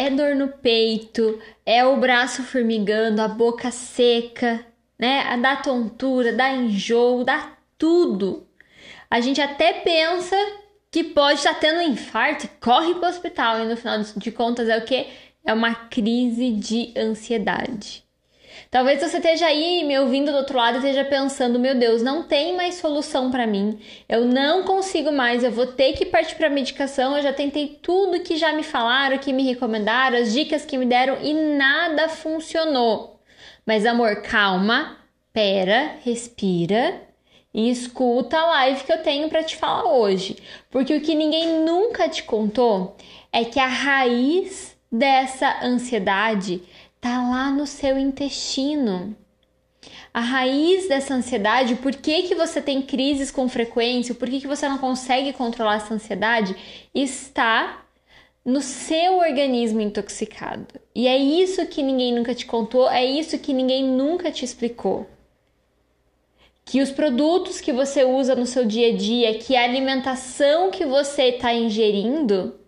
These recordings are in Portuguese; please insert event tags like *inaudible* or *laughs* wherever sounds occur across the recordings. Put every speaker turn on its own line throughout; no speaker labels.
é dor no peito, é o braço formigando, a boca seca, né? Dá tontura, dá enjoo, dá tudo. A gente até pensa que pode estar tendo um infarto, corre para o hospital e no final de contas é o que? É uma crise de ansiedade. Talvez você esteja aí me ouvindo do outro lado e esteja pensando: meu Deus, não tem mais solução para mim, eu não consigo mais, eu vou ter que partir para medicação. Eu já tentei tudo que já me falaram, que me recomendaram, as dicas que me deram e nada funcionou. Mas amor, calma, pera, respira e escuta a live que eu tenho para te falar hoje, porque o que ninguém nunca te contou é que a raiz dessa ansiedade tá lá no seu intestino. A raiz dessa ansiedade, por que, que você tem crises com frequência, por que, que você não consegue controlar essa ansiedade, está no seu organismo intoxicado. E é isso que ninguém nunca te contou, é isso que ninguém nunca te explicou. Que os produtos que você usa no seu dia a dia, que a alimentação que você está ingerindo,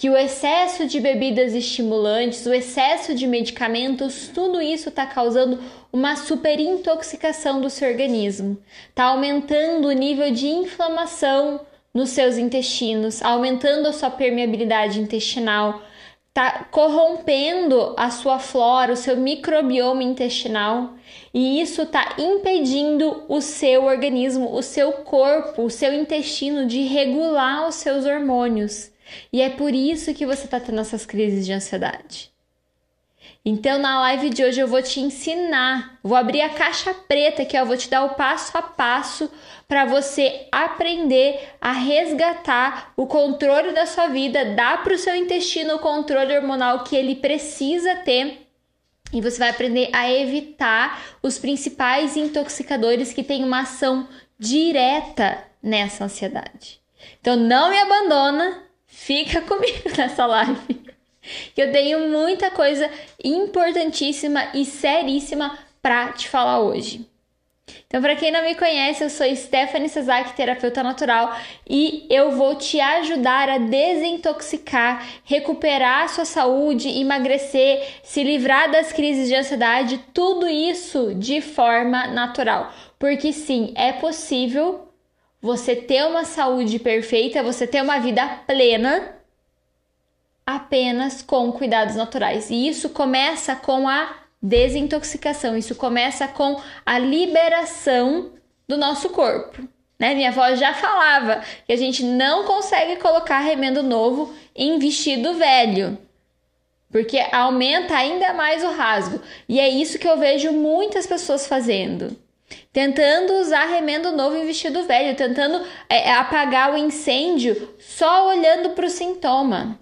que o excesso de bebidas estimulantes, o excesso de medicamentos, tudo isso está causando uma superintoxicação do seu organismo, está aumentando o nível de inflamação nos seus intestinos, aumentando a sua permeabilidade intestinal, está corrompendo a sua flora, o seu microbioma intestinal, e isso está impedindo o seu organismo, o seu corpo, o seu intestino de regular os seus hormônios. E é por isso que você está tendo essas crises de ansiedade. Então, na live de hoje eu vou te ensinar, vou abrir a caixa preta que eu vou te dar o passo a passo para você aprender a resgatar o controle da sua vida, dar para o seu intestino o controle hormonal que ele precisa ter. E você vai aprender a evitar os principais intoxicadores que têm uma ação direta nessa ansiedade. Então não me abandona, fica *laughs* comigo nessa live. Que eu tenho muita coisa importantíssima e seríssima para te falar hoje. Então, para quem não me conhece, eu sou Stephanie Sazak, terapeuta natural, e eu vou te ajudar a desintoxicar, recuperar a sua saúde, emagrecer, se livrar das crises de ansiedade, tudo isso de forma natural. Porque sim, é possível você ter uma saúde perfeita, você ter uma vida plena apenas com cuidados naturais. E isso começa com a desintoxicação, isso começa com a liberação do nosso corpo. Né? Minha avó já falava que a gente não consegue colocar remendo novo em vestido velho, porque aumenta ainda mais o rasgo. E é isso que eu vejo muitas pessoas fazendo tentando usar remendo novo em vestido velho, tentando é, é apagar o incêndio só olhando para o sintoma.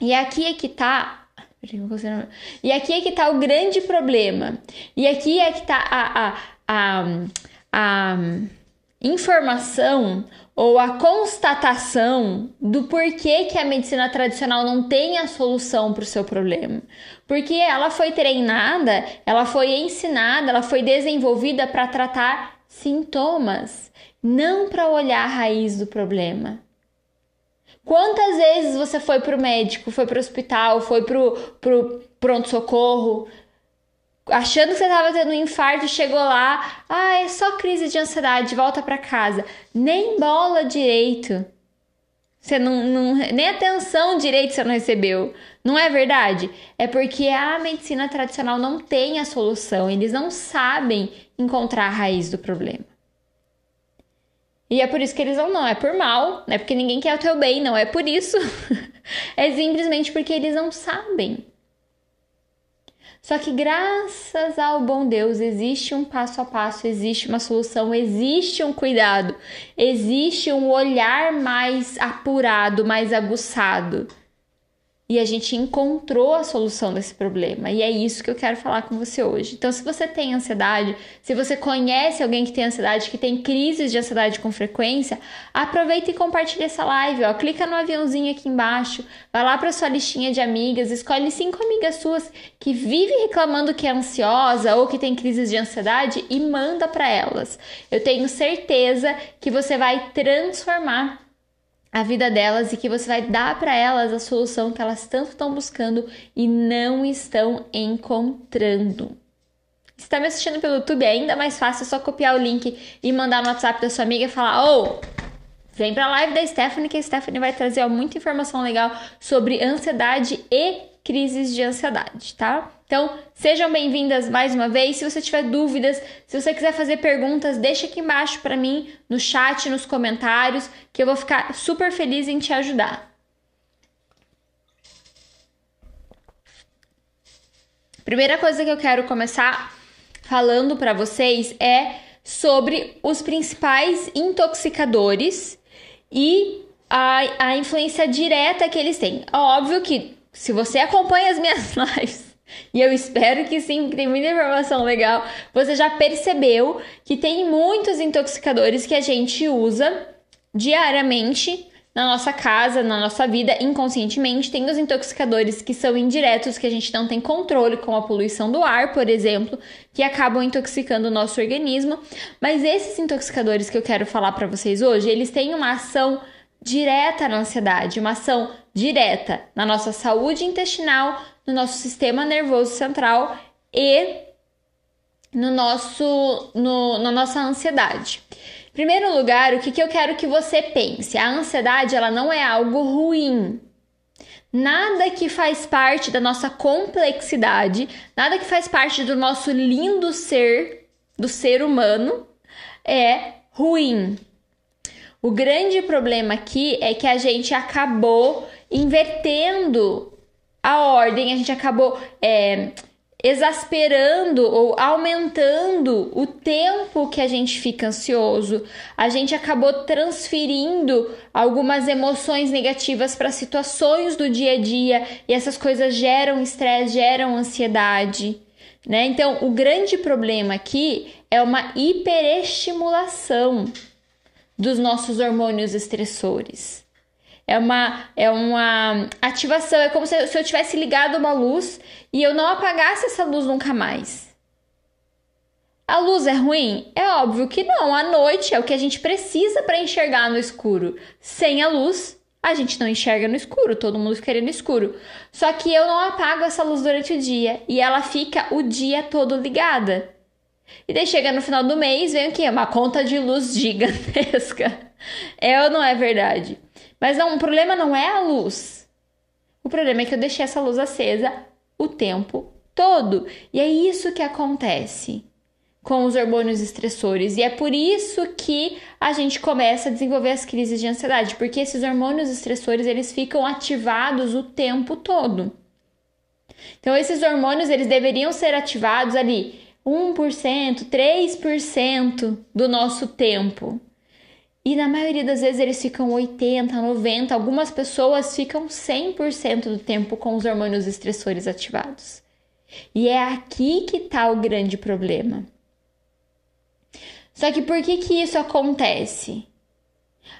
E aqui é que tá. E aqui é que tá o grande problema. E aqui é que tá a, a, a, a informação ou a constatação do porquê que a medicina tradicional não tem a solução para o seu problema. Porque ela foi treinada, ela foi ensinada, ela foi desenvolvida para tratar sintomas, não para olhar a raiz do problema. Quantas vezes você foi para o médico, foi para o hospital, foi para o pronto-socorro, achando que você estava tendo um infarto, chegou lá, ah, é só crise de ansiedade, volta para casa. Nem bola direito. Você não, não, nem atenção direito você não recebeu. Não é verdade? É porque a medicina tradicional não tem a solução, eles não sabem encontrar a raiz do problema. E é por isso que eles vão, não, é por mal, não é porque ninguém quer o teu bem, não é por isso. *laughs* é simplesmente porque eles não sabem. Só que graças ao bom Deus existe um passo a passo, existe uma solução, existe um cuidado, existe um olhar mais apurado, mais aguçado e a gente encontrou a solução desse problema. E é isso que eu quero falar com você hoje. Então, se você tem ansiedade, se você conhece alguém que tem ansiedade, que tem crises de ansiedade com frequência, aproveita e compartilha essa live. Ó. Clica no aviãozinho aqui embaixo, vai lá para sua listinha de amigas, escolhe cinco amigas suas que vivem reclamando que é ansiosa ou que tem crises de ansiedade e manda para elas. Eu tenho certeza que você vai transformar a vida delas e que você vai dar para elas a solução que elas tanto estão buscando e não estão encontrando. Se está me assistindo pelo YouTube, é ainda mais fácil é só copiar o link e mandar no WhatsApp da sua amiga e falar: Ô, oh, vem pra live da Stephanie, que a Stephanie vai trazer ó, muita informação legal sobre ansiedade e crises de ansiedade, tá? Então, sejam bem-vindas mais uma vez. Se você tiver dúvidas, se você quiser fazer perguntas, deixa aqui embaixo para mim, no chat, nos comentários, que eu vou ficar super feliz em te ajudar. Primeira coisa que eu quero começar falando para vocês é sobre os principais intoxicadores e a, a influência direta que eles têm. Óbvio que se você acompanha as minhas *laughs* lives, e eu espero que sim, porque tem muita informação legal, você já percebeu que tem muitos intoxicadores que a gente usa diariamente na nossa casa, na nossa vida, inconscientemente. Tem os intoxicadores que são indiretos, que a gente não tem controle, como a poluição do ar, por exemplo, que acabam intoxicando o nosso organismo. Mas esses intoxicadores que eu quero falar para vocês hoje, eles têm uma ação direta na ansiedade, uma ação direta na nossa saúde intestinal, no nosso sistema nervoso central e no nosso, no, na nossa ansiedade. Primeiro lugar, o que, que eu quero que você pense? A ansiedade ela não é algo ruim. Nada que faz parte da nossa complexidade, nada que faz parte do nosso lindo ser, do ser humano, é ruim. O grande problema aqui é que a gente acabou invertendo a ordem, a gente acabou é, exasperando ou aumentando o tempo que a gente fica ansioso. A gente acabou transferindo algumas emoções negativas para situações do dia a dia e essas coisas geram estresse, geram ansiedade. Né? Então, o grande problema aqui é uma hiperestimulação dos nossos hormônios estressores. É uma, é uma ativação, é como se, se eu tivesse ligado uma luz e eu não apagasse essa luz nunca mais. A luz é ruim? É óbvio que não. A noite é o que a gente precisa para enxergar no escuro. Sem a luz, a gente não enxerga no escuro, todo mundo ficaria no escuro. Só que eu não apago essa luz durante o dia e ela fica o dia todo ligada. E daí chega no final do mês, vem o quê? Uma conta de luz gigantesca. É ou não é verdade? Mas não, o problema não é a luz. O problema é que eu deixei essa luz acesa o tempo todo. E é isso que acontece com os hormônios estressores. E é por isso que a gente começa a desenvolver as crises de ansiedade, porque esses hormônios estressores, eles ficam ativados o tempo todo. Então esses hormônios, eles deveriam ser ativados ali 1%, 3% do nosso tempo. E na maioria das vezes eles ficam 80, 90, algumas pessoas ficam 100% do tempo com os hormônios estressores ativados. E é aqui que está o grande problema. Só que por que que isso acontece?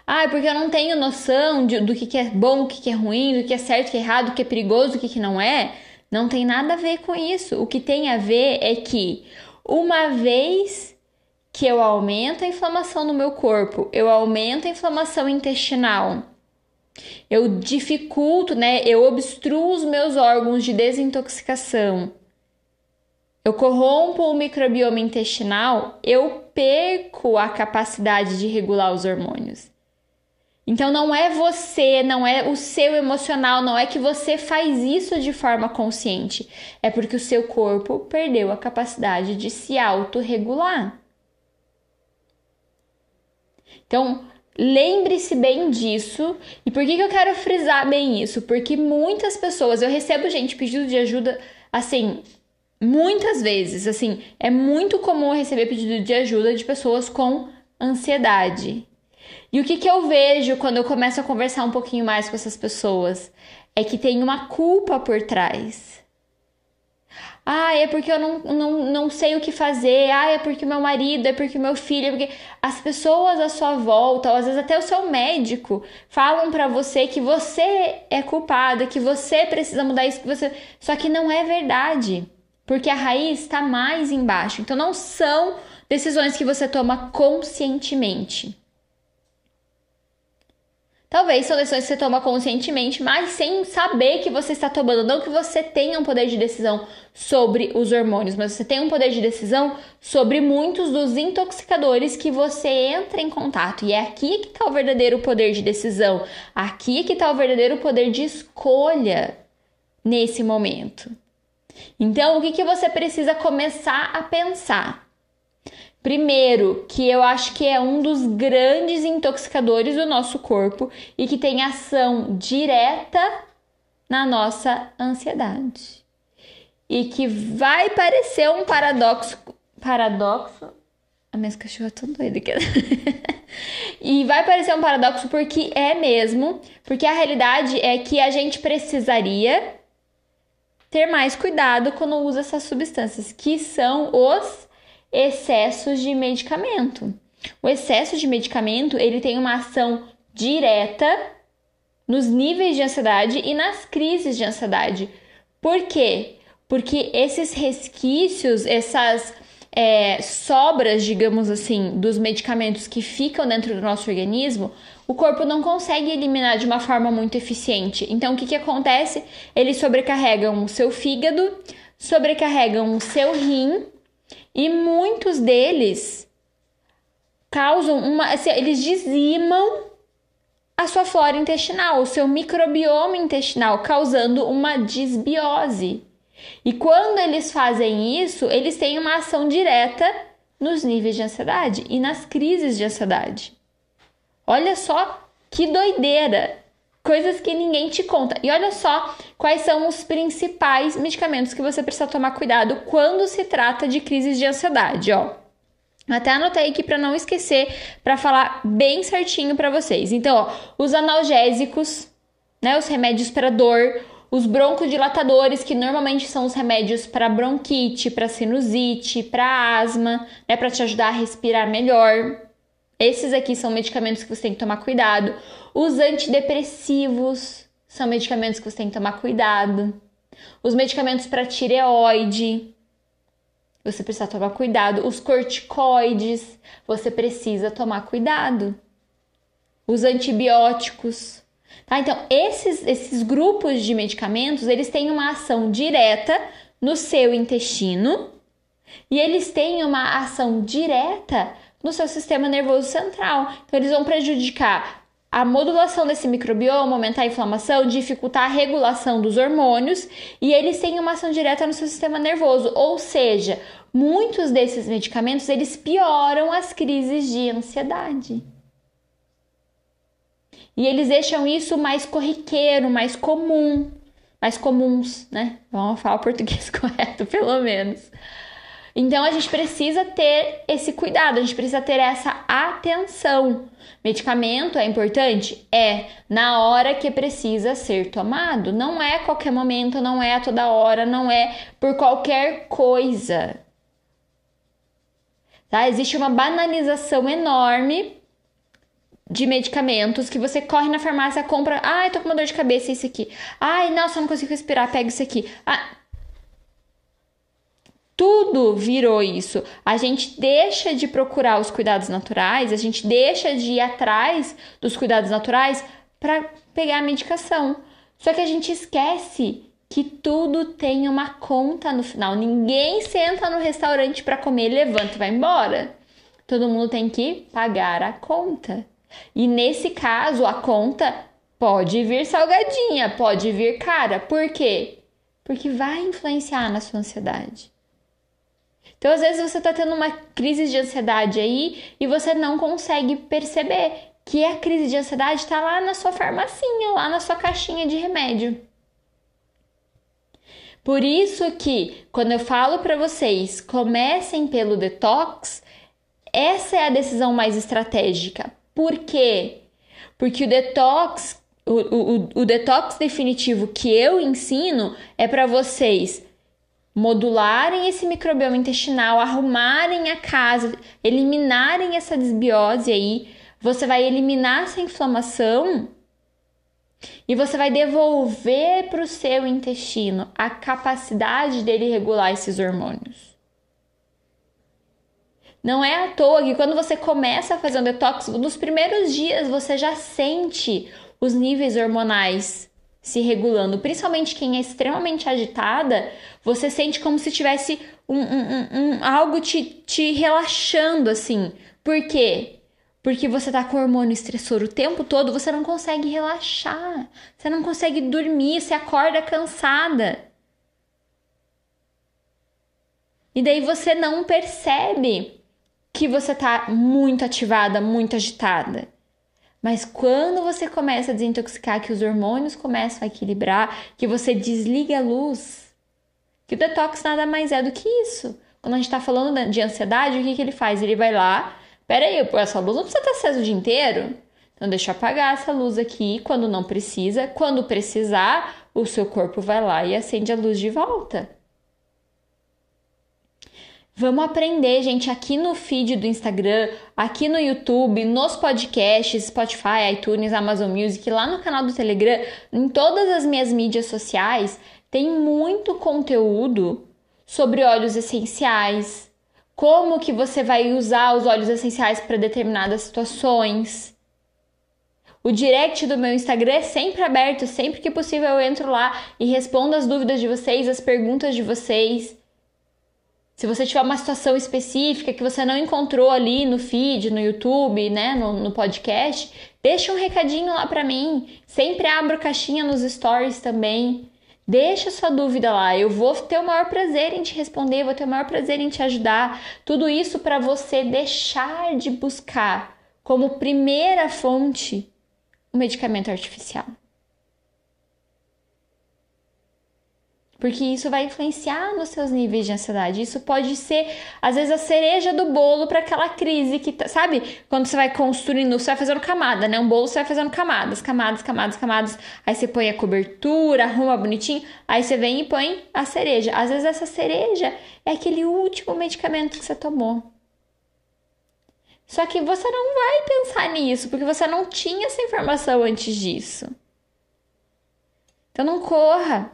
Ah, é porque eu não tenho noção de, do que, que é bom, o que, que é ruim, do que é certo, o que é errado, o que é perigoso, o que, que não é. Não tem nada a ver com isso. O que tem a ver é que uma vez que eu aumento a inflamação no meu corpo, eu aumento a inflamação intestinal, eu dificulto, né? Eu obstruo os meus órgãos de desintoxicação, eu corrompo o microbioma intestinal, eu perco a capacidade de regular os hormônios. Então não é você, não é o seu emocional, não é que você faz isso de forma consciente, é porque o seu corpo perdeu a capacidade de se autorregular. Então, lembre-se bem disso. E por que, que eu quero frisar bem isso? Porque muitas pessoas, eu recebo gente pedindo de ajuda, assim, muitas vezes, assim, é muito comum receber pedido de ajuda de pessoas com ansiedade. E o que, que eu vejo quando eu começo a conversar um pouquinho mais com essas pessoas? É que tem uma culpa por trás. Ah, é porque eu não, não, não sei o que fazer. Ah, é porque meu marido, é porque meu filho, é porque as pessoas à sua volta, ou às vezes até o seu médico, falam para você que você é culpada, que você precisa mudar isso, que você. Só que não é verdade. Porque a raiz está mais embaixo. Então não são decisões que você toma conscientemente. Talvez são decisões que você toma conscientemente, mas sem saber que você está tomando. Não que você tenha um poder de decisão sobre os hormônios, mas você tem um poder de decisão sobre muitos dos intoxicadores que você entra em contato. E é aqui que está o verdadeiro poder de decisão. Aqui que está o verdadeiro poder de escolha nesse momento. Então, o que, que você precisa começar a pensar? Primeiro, que eu acho que é um dos grandes intoxicadores do nosso corpo e que tem ação direta na nossa ansiedade. E que vai parecer um paradoxo. Paradoxo? A minha cachorra tá doida aqui. *laughs* e vai parecer um paradoxo porque é mesmo, porque a realidade é que a gente precisaria ter mais cuidado quando usa essas substâncias, que são os excessos de medicamento. O excesso de medicamento, ele tem uma ação direta nos níveis de ansiedade e nas crises de ansiedade. Por quê? Porque esses resquícios, essas é, sobras, digamos assim, dos medicamentos que ficam dentro do nosso organismo, o corpo não consegue eliminar de uma forma muito eficiente. Então, o que, que acontece? Eles sobrecarregam o seu fígado, sobrecarregam o seu rim e muitos deles causam uma. Assim, eles dizimam a sua flora intestinal, o seu microbioma intestinal, causando uma disbiose. E quando eles fazem isso, eles têm uma ação direta nos níveis de ansiedade e nas crises de ansiedade. Olha só que doideira! Coisas que ninguém te conta. E olha só quais são os principais medicamentos que você precisa tomar cuidado quando se trata de crises de ansiedade, ó. Até anotei aqui para não esquecer, para falar bem certinho para vocês. Então, ó, os analgésicos, né, os remédios para dor, os broncodilatadores, que normalmente são os remédios para bronquite, para sinusite, para asma, né, para te ajudar a respirar melhor. Esses aqui são medicamentos que você tem que tomar cuidado. Os antidepressivos são medicamentos que você tem que tomar cuidado. Os medicamentos para tireoide, você precisa tomar cuidado. Os corticoides, você precisa tomar cuidado. Os antibióticos. Tá? Então, esses, esses grupos de medicamentos, eles têm uma ação direta no seu intestino e eles têm uma ação direta no seu sistema nervoso central. Então, eles vão prejudicar a modulação desse microbioma, aumentar a inflamação, dificultar a regulação dos hormônios e eles têm uma ação direta no seu sistema nervoso. Ou seja, muitos desses medicamentos eles pioram as crises de ansiedade. E eles deixam isso mais corriqueiro, mais comum, mais comuns, né? Vamos falar o português *laughs* correto, pelo menos. Então a gente precisa ter esse cuidado, a gente precisa ter essa atenção. Medicamento é importante? É, na hora que precisa ser tomado. Não é a qualquer momento, não é a toda hora, não é por qualquer coisa. Tá? Existe uma banalização enorme de medicamentos que você corre na farmácia, compra, ai, tô com uma dor de cabeça, isso aqui. Ai, nossa, não consigo respirar, pega isso aqui. Ah, tudo virou isso. A gente deixa de procurar os cuidados naturais, a gente deixa de ir atrás dos cuidados naturais para pegar a medicação. Só que a gente esquece que tudo tem uma conta no final. Ninguém senta no restaurante para comer, levanta e vai embora. Todo mundo tem que pagar a conta. E nesse caso, a conta pode vir salgadinha, pode vir cara. Por quê? Porque vai influenciar na sua ansiedade. Então, às vezes, você está tendo uma crise de ansiedade aí e você não consegue perceber que a crise de ansiedade está lá na sua farmacinha, lá na sua caixinha de remédio. Por isso que, quando eu falo para vocês, comecem pelo detox, essa é a decisão mais estratégica. Por quê? Porque o detox, o, o, o detox definitivo que eu ensino é para vocês modularem esse microbioma intestinal, arrumarem a casa, eliminarem essa desbiose aí, você vai eliminar essa inflamação e você vai devolver para o seu intestino a capacidade dele regular esses hormônios. Não é à toa que quando você começa a fazer um detox, nos primeiros dias você já sente os níveis hormonais se regulando. Principalmente quem é extremamente agitada, você sente como se tivesse um, um, um, algo te, te relaxando, assim. Por quê? Porque você tá com hormônio estressor o tempo todo, você não consegue relaxar. Você não consegue dormir, você acorda cansada. E daí você não percebe que você tá muito ativada, muito agitada. Mas quando você começa a desintoxicar, que os hormônios começam a equilibrar, que você desliga a luz, que o detox nada mais é do que isso. Quando a gente tá falando de ansiedade, o que, que ele faz? Ele vai lá, peraí, essa luz não precisa estar acesa o dia inteiro. Então deixa apagar essa luz aqui quando não precisa. Quando precisar, o seu corpo vai lá e acende a luz de volta. Vamos aprender, gente, aqui no feed do Instagram, aqui no YouTube, nos podcasts, Spotify, iTunes, Amazon Music, lá no canal do Telegram, em todas as minhas mídias sociais, tem muito conteúdo sobre óleos essenciais, como que você vai usar os óleos essenciais para determinadas situações. O direct do meu Instagram é sempre aberto, sempre que possível eu entro lá e respondo as dúvidas de vocês, as perguntas de vocês. Se você tiver uma situação específica que você não encontrou ali no feed, no YouTube, né, no, no podcast, deixa um recadinho lá para mim. Sempre abro caixinha nos stories também. Deixa sua dúvida lá, eu vou ter o maior prazer em te responder, vou ter o maior prazer em te ajudar. Tudo isso para você deixar de buscar como primeira fonte o medicamento artificial. Porque isso vai influenciar nos seus níveis de ansiedade. Isso pode ser, às vezes, a cereja do bolo para aquela crise que, tá, sabe? Quando você vai construindo, você vai fazendo camada, né? Um bolo você vai fazendo camadas, camadas, camadas, camadas. Aí você põe a cobertura, arruma bonitinho, aí você vem e põe a cereja. Às vezes essa cereja é aquele último medicamento que você tomou. Só que você não vai pensar nisso, porque você não tinha essa informação antes disso. Então não corra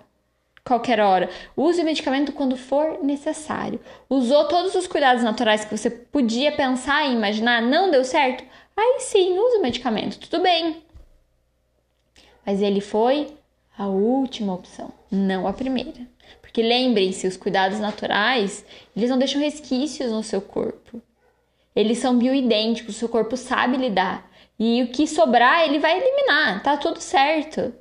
qualquer hora. Use o medicamento quando for necessário. Usou todos os cuidados naturais que você podia pensar e imaginar, não deu certo? Aí sim, use o medicamento, tudo bem. Mas ele foi a última opção, não a primeira. Porque lembrem-se, os cuidados naturais, eles não deixam resquícios no seu corpo. Eles são bioidênticos, o seu corpo sabe lidar. E o que sobrar, ele vai eliminar, tá tudo certo.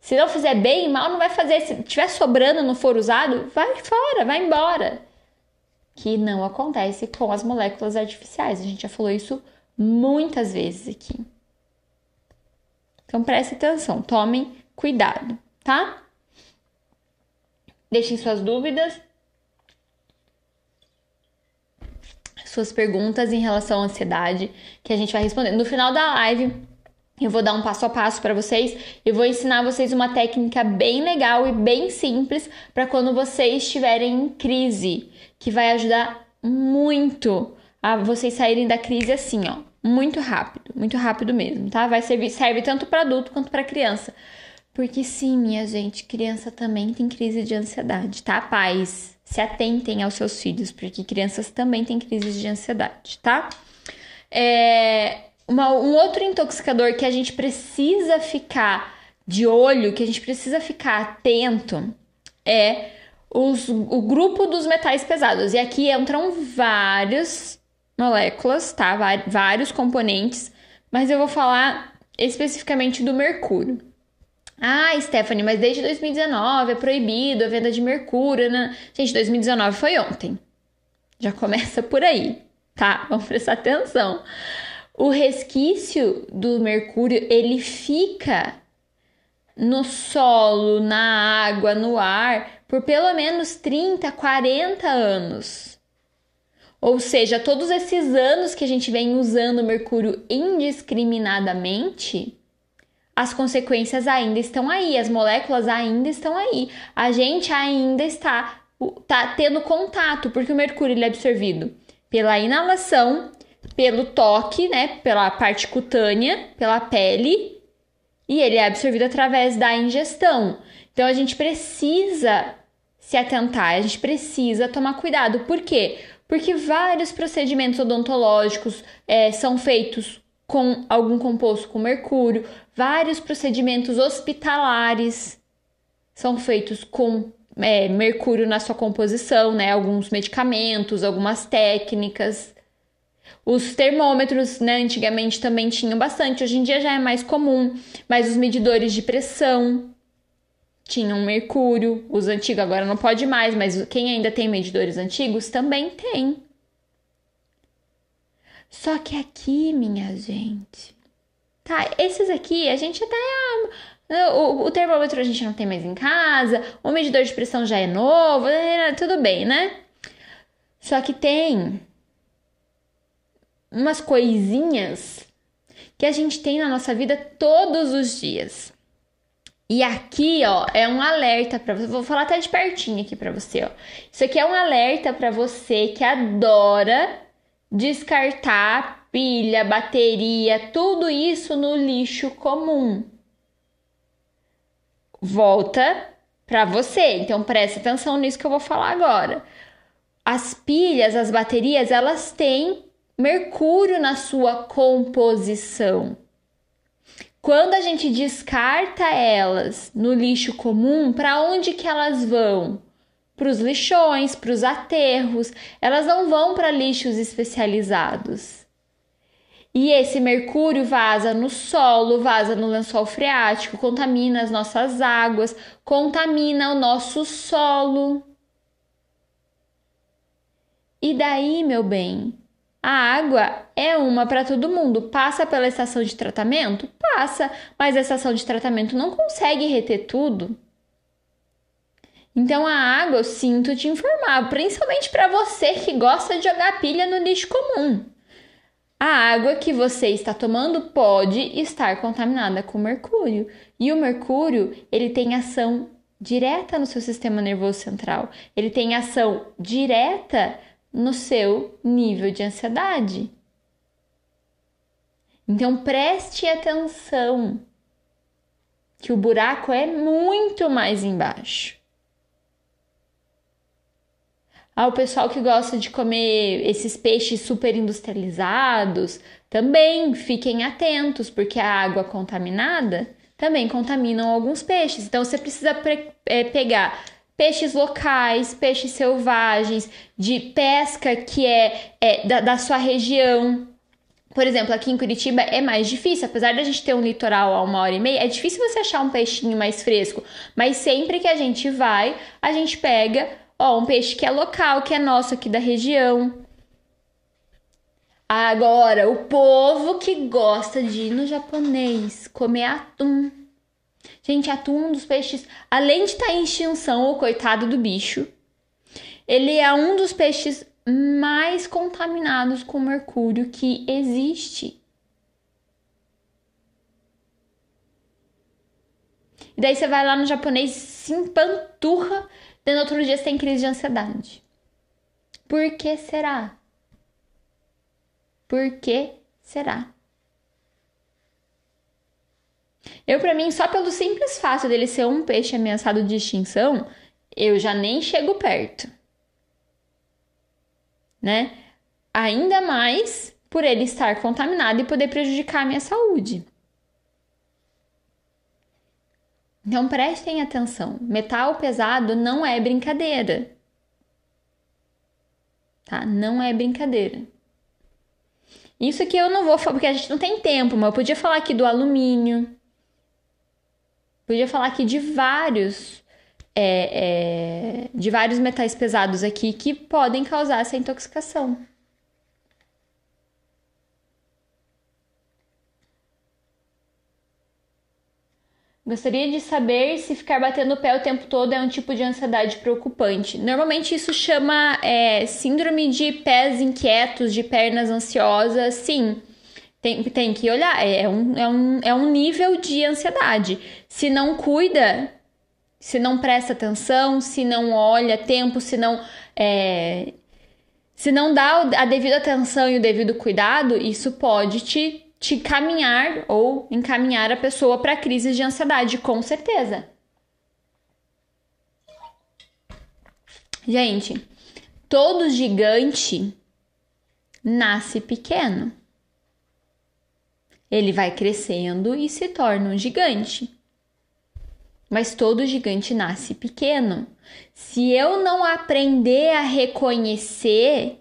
Se não fizer bem, mal não vai fazer. Se tiver sobrando, não for usado, vai fora, vai embora. Que não acontece com as moléculas artificiais. A gente já falou isso muitas vezes aqui. Então preste atenção, tomem cuidado, tá? Deixem suas dúvidas, suas perguntas em relação à ansiedade, que a gente vai responder. No final da live, eu vou dar um passo a passo para vocês e vou ensinar vocês uma técnica bem legal e bem simples para quando vocês estiverem em crise, que vai ajudar muito a vocês saírem da crise assim, ó, muito rápido, muito rápido mesmo, tá? Vai servir serve tanto para adulto quanto para criança. Porque sim, minha gente, criança também tem crise de ansiedade, tá? Pais, se atentem aos seus filhos, porque crianças também têm crises de ansiedade, tá? É, uma, um outro intoxicador que a gente precisa ficar de olho, que a gente precisa ficar atento, é os, o grupo dos metais pesados. E aqui entram várias moléculas, tá? Vários componentes, mas eu vou falar especificamente do mercúrio. Ah, Stephanie, mas desde 2019 é proibido a venda de mercúrio, né? Gente, 2019 foi ontem. Já começa por aí, tá? Vamos prestar atenção o resquício do mercúrio ele fica no solo, na água, no ar por pelo menos 30, 40 anos. Ou seja, todos esses anos que a gente vem usando mercúrio indiscriminadamente, as consequências ainda estão aí, as moléculas ainda estão aí. A gente ainda está, está tendo contato, porque o mercúrio ele é absorvido pela inalação pelo toque, né, pela parte cutânea, pela pele, e ele é absorvido através da ingestão. Então a gente precisa se atentar, a gente precisa tomar cuidado. Por quê? Porque vários procedimentos odontológicos é, são feitos com algum composto com mercúrio, vários procedimentos hospitalares são feitos com é, mercúrio na sua composição, né? Alguns medicamentos, algumas técnicas. Os termômetros, né, antigamente também tinham bastante, hoje em dia já é mais comum, mas os medidores de pressão tinham mercúrio, os antigos agora não pode mais, mas quem ainda tem medidores antigos também tem. Só que aqui, minha gente, tá, esses aqui a gente até ah, o, o, termômetro a gente não tem mais em casa, o medidor de pressão já é novo, tudo bem, né? Só que tem umas coisinhas que a gente tem na nossa vida todos os dias. E aqui, ó, é um alerta para você. Vou falar até de pertinho aqui para você, ó. Isso aqui é um alerta para você que adora descartar pilha, bateria, tudo isso no lixo comum. Volta para você. Então preste atenção nisso que eu vou falar agora. As pilhas, as baterias, elas têm mercúrio na sua composição. Quando a gente descarta elas no lixo comum, para onde que elas vão? para os lixões, para os aterros, elas não vão para lixos especializados. E esse mercúrio vaza no solo, vaza no lençol freático, contamina as nossas águas, contamina o nosso solo. E daí, meu bem, a água é uma para todo mundo. Passa pela estação de tratamento? Passa, mas a estação de tratamento não consegue reter tudo. Então a água, eu sinto te informar, principalmente para você que gosta de jogar pilha no lixo comum. A água que você está tomando pode estar contaminada com mercúrio, e o mercúrio, ele tem ação direta no seu sistema nervoso central. Ele tem ação direta no seu nível de ansiedade. Então preste atenção que o buraco é muito mais embaixo. Ao pessoal que gosta de comer esses peixes super industrializados, também fiquem atentos, porque a água contaminada também contaminam alguns peixes. Então você precisa é, pegar peixes locais, peixes selvagens, de pesca que é, é da, da sua região, por exemplo, aqui em Curitiba é mais difícil, apesar de a gente ter um litoral a uma hora e meia, é difícil você achar um peixinho mais fresco. Mas sempre que a gente vai, a gente pega Ó, um peixe que é local, que é nosso aqui da região. Agora, o povo que gosta de ir no japonês comer atum. Gente, atum um dos peixes, além de estar tá em extinção, o coitado do bicho, ele é um dos peixes mais contaminados com mercúrio que existe. E daí você vai lá no japonês, se empanturra e no outro dia você tem crise de ansiedade. Por que será? Por que será? Eu, para mim, só pelo simples fato dele ser um peixe ameaçado de extinção, eu já nem chego perto. Né? Ainda mais por ele estar contaminado e poder prejudicar a minha saúde. Então prestem atenção: metal pesado não é brincadeira. Tá? Não é brincadeira. Isso aqui eu não vou falar, porque a gente não tem tempo, mas eu podia falar aqui do alumínio. Podia falar aqui de vários. É, é, de vários metais pesados aqui que podem causar essa intoxicação. Gostaria de saber se ficar batendo o pé o tempo todo é um tipo de ansiedade preocupante. Normalmente isso chama é, síndrome de pés inquietos, de pernas ansiosas. Sim, tem, tem que olhar. É um, é, um, é um nível de ansiedade. Se não cuida, se não presta atenção, se não olha tempo, se não. É, se não dá a devida atenção e o devido cuidado, isso pode te te caminhar ou encaminhar a pessoa para crises de ansiedade, com certeza. Gente, todo gigante nasce pequeno. Ele vai crescendo e se torna um gigante. Mas todo gigante nasce pequeno. Se eu não aprender a reconhecer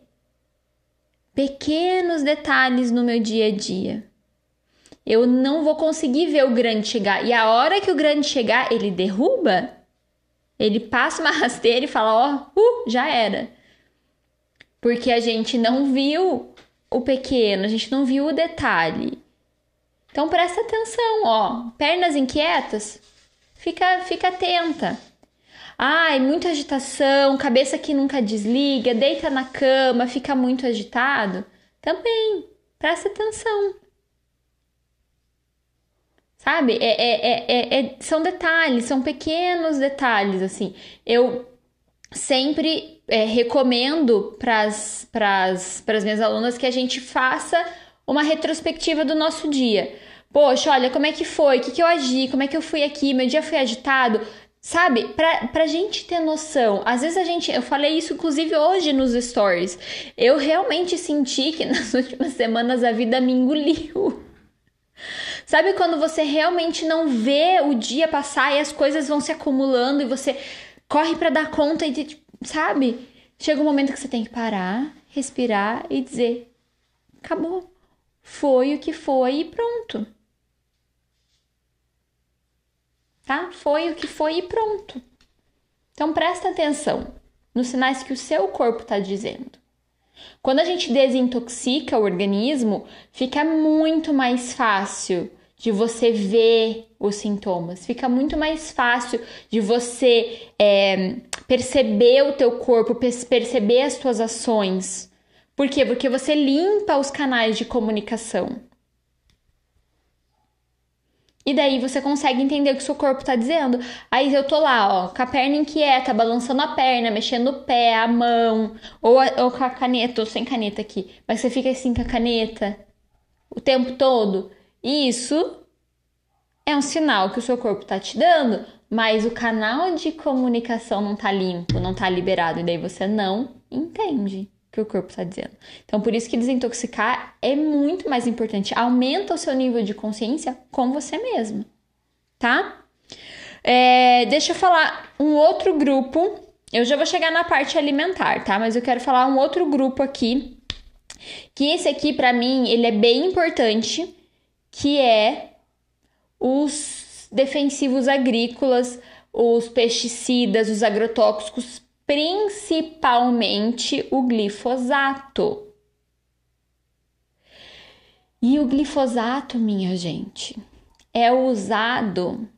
pequenos detalhes no meu dia a dia, eu não vou conseguir ver o grande chegar. E a hora que o grande chegar, ele derruba, ele passa uma *laughs* rasteira e fala: Ó, oh, uh, já era. Porque a gente não viu o pequeno, a gente não viu o detalhe. Então presta atenção, ó. Pernas inquietas, fica, fica atenta. Ai, muita agitação, cabeça que nunca desliga, deita na cama, fica muito agitado. Também, presta atenção. Sabe? É, é, é, é, são detalhes, são pequenos detalhes, assim. Eu sempre é, recomendo para as minhas alunas que a gente faça uma retrospectiva do nosso dia. Poxa, olha, como é que foi? O que, que eu agi? Como é que eu fui aqui? Meu dia foi agitado? Sabe, pra, pra gente ter noção, às vezes a gente, eu falei isso inclusive hoje nos stories, eu realmente senti que *laughs* nas últimas semanas a vida me engoliu. Sabe quando você realmente não vê o dia passar e as coisas vão se acumulando e você corre para dar conta e, sabe? Chega um momento que você tem que parar, respirar e dizer: acabou. Foi o que foi e pronto. Tá? Foi o que foi e pronto. Então presta atenção nos sinais que o seu corpo está dizendo. Quando a gente desintoxica o organismo, fica muito mais fácil de você ver os sintomas. Fica muito mais fácil de você é, perceber o teu corpo, perceber as tuas ações. Por quê? Porque você limpa os canais de comunicação. E daí você consegue entender o que seu corpo tá dizendo. Aí eu tô lá, ó, com a perna inquieta, balançando a perna, mexendo o pé, a mão, ou, a, ou com a caneta, ou sem caneta aqui. Mas você fica assim com a caneta o tempo todo. Isso é um sinal que o seu corpo está te dando, mas o canal de comunicação não está limpo, não está liberado, e daí você não entende que o corpo está dizendo. Então, por isso que desintoxicar é muito mais importante. Aumenta o seu nível de consciência com você mesmo, tá? É, deixa eu falar um outro grupo. Eu já vou chegar na parte alimentar, tá? Mas eu quero falar um outro grupo aqui. Que esse aqui, para mim, ele é bem importante que é os defensivos agrícolas, os pesticidas, os agrotóxicos, principalmente o glifosato. E o glifosato, minha gente, é usado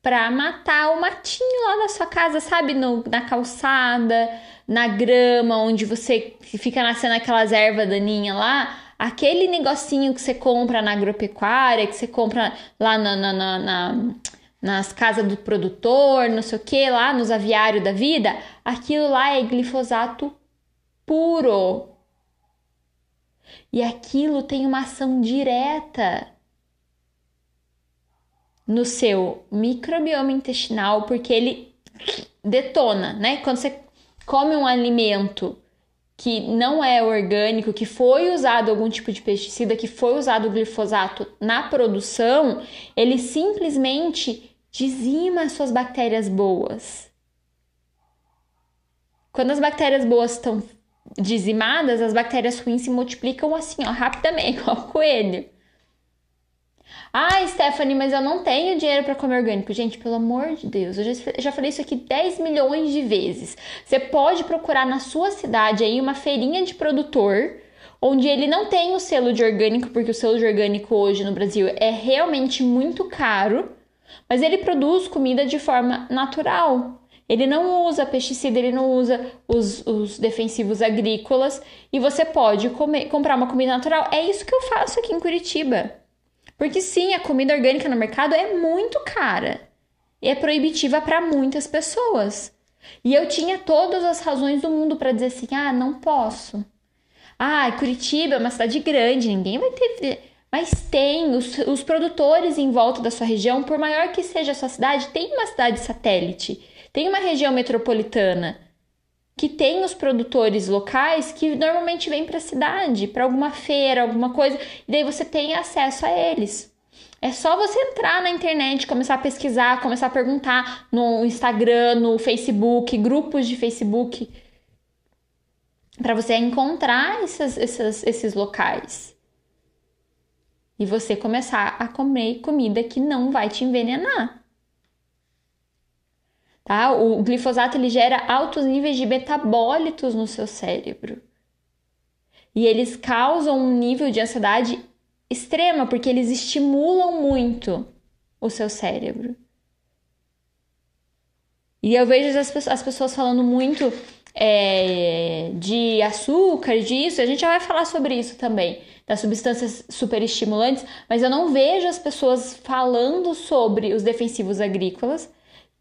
para matar o matinho lá da sua casa, sabe? No, na calçada, na grama, onde você fica nascendo aquelas ervas daninhas lá aquele negocinho que você compra na agropecuária, que você compra lá na, na, na, na nas casas do produtor, não sei o que, lá nos aviários da vida, aquilo lá é glifosato puro. E aquilo tem uma ação direta no seu microbioma intestinal, porque ele *sniffs* detona, né? Quando você come um alimento que não é orgânico, que foi usado algum tipo de pesticida, que foi usado o glifosato na produção, ele simplesmente dizima as suas bactérias boas. Quando as bactérias boas estão dizimadas, as bactérias ruins se multiplicam assim, ó, rapidamente, *laughs* igual coelho. Ah, Stephanie, mas eu não tenho dinheiro para comer orgânico. Gente, pelo amor de Deus, eu já, já falei isso aqui 10 milhões de vezes. Você pode procurar na sua cidade aí uma feirinha de produtor onde ele não tem o selo de orgânico, porque o selo de orgânico hoje no Brasil é realmente muito caro, mas ele produz comida de forma natural. Ele não usa pesticida, ele não usa os, os defensivos agrícolas e você pode comer, comprar uma comida natural. É isso que eu faço aqui em Curitiba. Porque sim, a comida orgânica no mercado é muito cara e é proibitiva para muitas pessoas. E eu tinha todas as razões do mundo para dizer assim: ah, não posso. Ah, Curitiba é uma cidade grande, ninguém vai ter. Mas tem, os, os produtores em volta da sua região, por maior que seja a sua cidade, tem uma cidade satélite, tem uma região metropolitana. Que tem os produtores locais que normalmente vêm para a cidade, para alguma feira, alguma coisa, e daí você tem acesso a eles. É só você entrar na internet, começar a pesquisar, começar a perguntar no Instagram, no Facebook, grupos de Facebook, para você encontrar esses, esses, esses locais. E você começar a comer comida que não vai te envenenar. Tá? O glifosato ele gera altos níveis de metabólitos no seu cérebro. E eles causam um nível de ansiedade extrema, porque eles estimulam muito o seu cérebro. E eu vejo as, as pessoas falando muito é, de açúcar, disso, a gente já vai falar sobre isso também, das substâncias superestimulantes, mas eu não vejo as pessoas falando sobre os defensivos agrícolas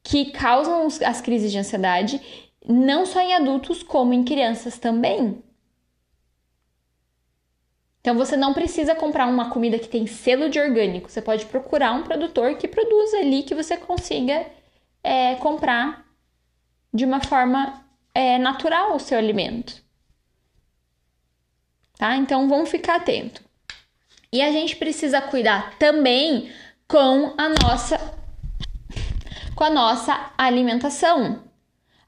que causam as crises de ansiedade, não só em adultos, como em crianças também. Então você não precisa comprar uma comida que tem selo de orgânico. Você pode procurar um produtor que produza ali que você consiga é, comprar de uma forma é, natural o seu alimento. Tá? Então vamos ficar atento. E a gente precisa cuidar também com a nossa com a nossa alimentação.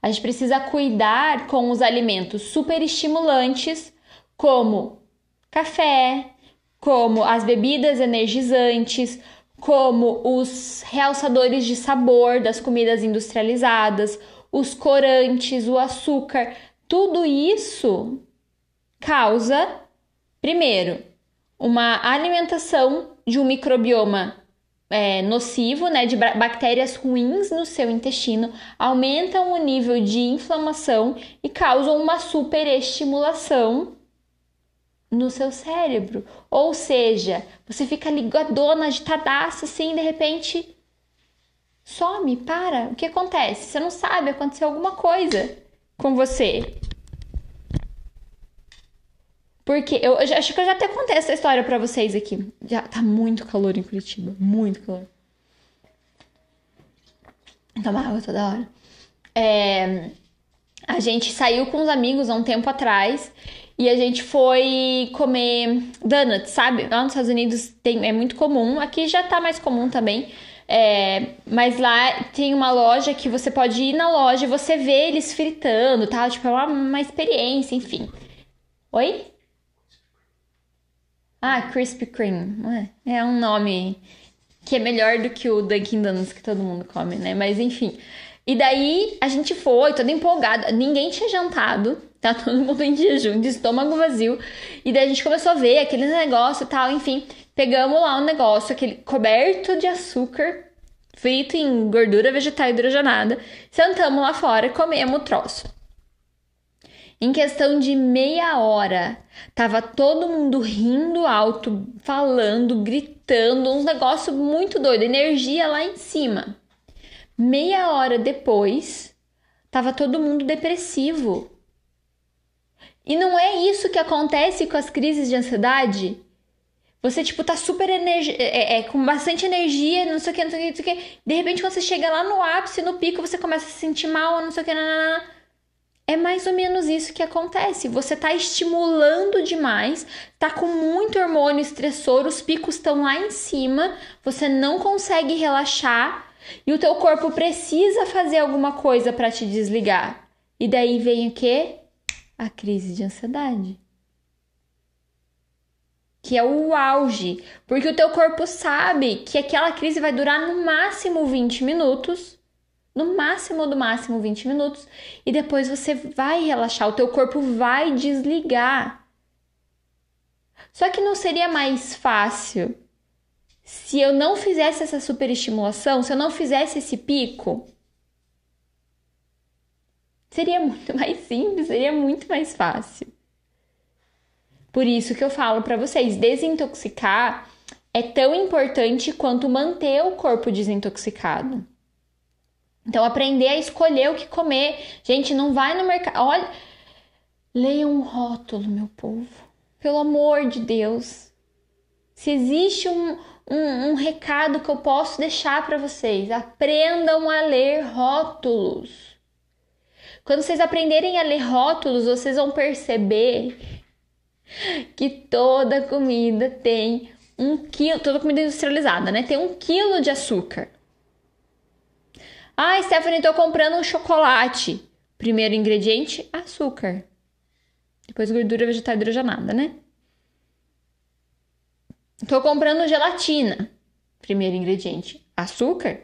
A gente precisa cuidar com os alimentos superestimulantes, como café, como as bebidas energizantes, como os realçadores de sabor das comidas industrializadas, os corantes, o açúcar, tudo isso causa, primeiro, uma alimentação de um microbioma é, nocivo, né, de bactérias ruins no seu intestino, aumentam o nível de inflamação e causam uma superestimulação no seu cérebro. Ou seja, você fica ligadona, agitadaça, assim, de repente some, para. O que acontece? Você não sabe, aconteceu alguma coisa com você. Porque eu, eu acho que eu já até contei essa história para vocês aqui. Já tá muito calor em Curitiba, muito calor. Tomar água toda hora. É, a gente saiu com os amigos há um tempo atrás e a gente foi comer donuts, sabe? Lá nos Estados Unidos tem, é muito comum, aqui já tá mais comum também. É, mas lá tem uma loja que você pode ir na loja e você vê eles fritando, tá? Tipo, é uma, uma experiência, enfim. Oi? Ah, Krispy Kreme. É, é um nome que é melhor do que o Dunkin' Donuts que todo mundo come, né? Mas enfim. E daí a gente foi, toda empolgada. Ninguém tinha jantado tá *laughs* todo mundo em jejum, de estômago vazio. E daí a gente começou a ver aquele negócio e tal, enfim. Pegamos lá um negócio, aquele coberto de açúcar, frito em gordura vegetal hidrogenada. Sentamos lá fora e comemos o troço. Em questão de meia hora, tava todo mundo rindo alto, falando, gritando, uns negócio muito doido, energia lá em cima. Meia hora depois, tava todo mundo depressivo, e não é isso que acontece com as crises de ansiedade? Você, tipo, tá super energia, é, é, com bastante energia, não sei o que, não sei o que, não sei o que. De repente, quando você chega lá no ápice, no pico, você começa a se sentir mal, não sei o que, não. É mais ou menos isso que acontece. Você tá estimulando demais, tá com muito hormônio estressor, os picos estão lá em cima, você não consegue relaxar e o teu corpo precisa fazer alguma coisa para te desligar. E daí vem o quê? a crise de ansiedade. Que é o auge, porque o teu corpo sabe que aquela crise vai durar no máximo 20 minutos, no máximo do máximo 20 minutos, e depois você vai relaxar, o teu corpo vai desligar. Só que não seria mais fácil se eu não fizesse essa superestimulação, se eu não fizesse esse pico? Seria muito mais simples, seria muito mais fácil. Por isso que eu falo para vocês, desintoxicar é tão importante quanto manter o corpo desintoxicado. Então, aprender a escolher o que comer. Gente, não vai no mercado. Olha, leia um rótulo, meu povo. Pelo amor de Deus. Se existe um, um, um recado que eu posso deixar para vocês, aprendam a ler rótulos. Quando vocês aprenderem a ler rótulos, vocês vão perceber que toda comida tem um quilo, toda comida industrializada, né? Tem um quilo de açúcar. Ah, Stephanie, tô comprando um chocolate. Primeiro ingrediente, açúcar. Depois gordura vegetal hidrogenada, né? Tô comprando gelatina. Primeiro ingrediente, açúcar.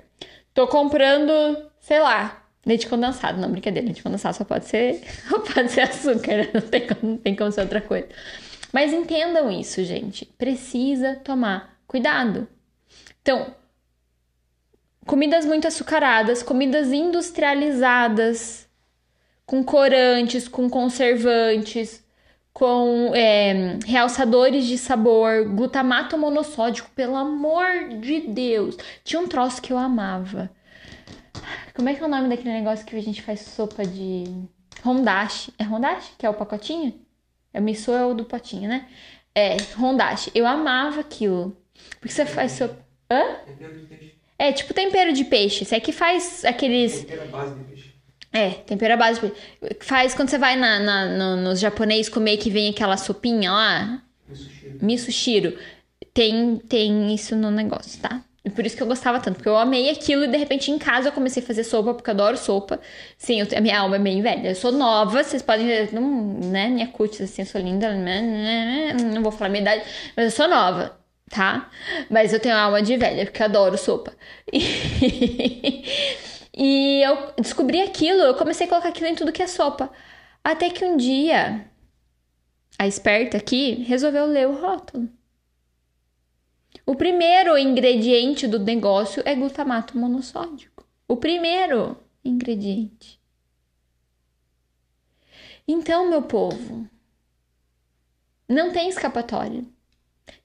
Tô comprando, sei lá, leite condensado. Não, brincadeira, leite condensado só pode ser, *laughs* só pode ser açúcar, né? não, tem como, não tem como ser outra coisa. Mas entendam isso, gente. Precisa tomar cuidado. Então, comidas muito açucaradas, comidas industrializadas, com corantes, com conservantes, com é, realçadores de sabor, glutamato monossódico, pelo amor de Deus. Tinha um troço que eu amava. Como é que é o nome daquele negócio que a gente faz sopa de rondache? É rondache? Que é o pacotinho? É miso é o do potinho, né? É, rondache. Eu amava aquilo. Porque você faz sopa... Hã? É, tipo tempero de peixe. Você é que faz aqueles...
Tempero base de peixe.
É, tempero à base de Faz quando você vai na, na, no, nos japonês comer que vem aquela sopinha lá.
Misushiro.
Misushiro. Tem, tem isso no negócio, tá? E por isso que eu gostava tanto, porque eu amei aquilo e de repente em casa eu comecei a fazer sopa, porque eu adoro sopa. Sim, eu, a minha alma é bem velha. Eu sou nova, vocês podem ver, não, né? Minha cutis, assim, eu sou linda, né, né, né, não vou falar minha idade, mas eu sou nova, tá? Mas eu tenho alma de velha, porque eu adoro sopa. E. *laughs* E eu descobri aquilo, eu comecei a colocar aquilo em tudo que é sopa. Até que um dia, a esperta aqui resolveu ler o rótulo. O primeiro ingrediente do negócio é glutamato monossódico. O primeiro ingrediente. Então, meu povo, não tem escapatória.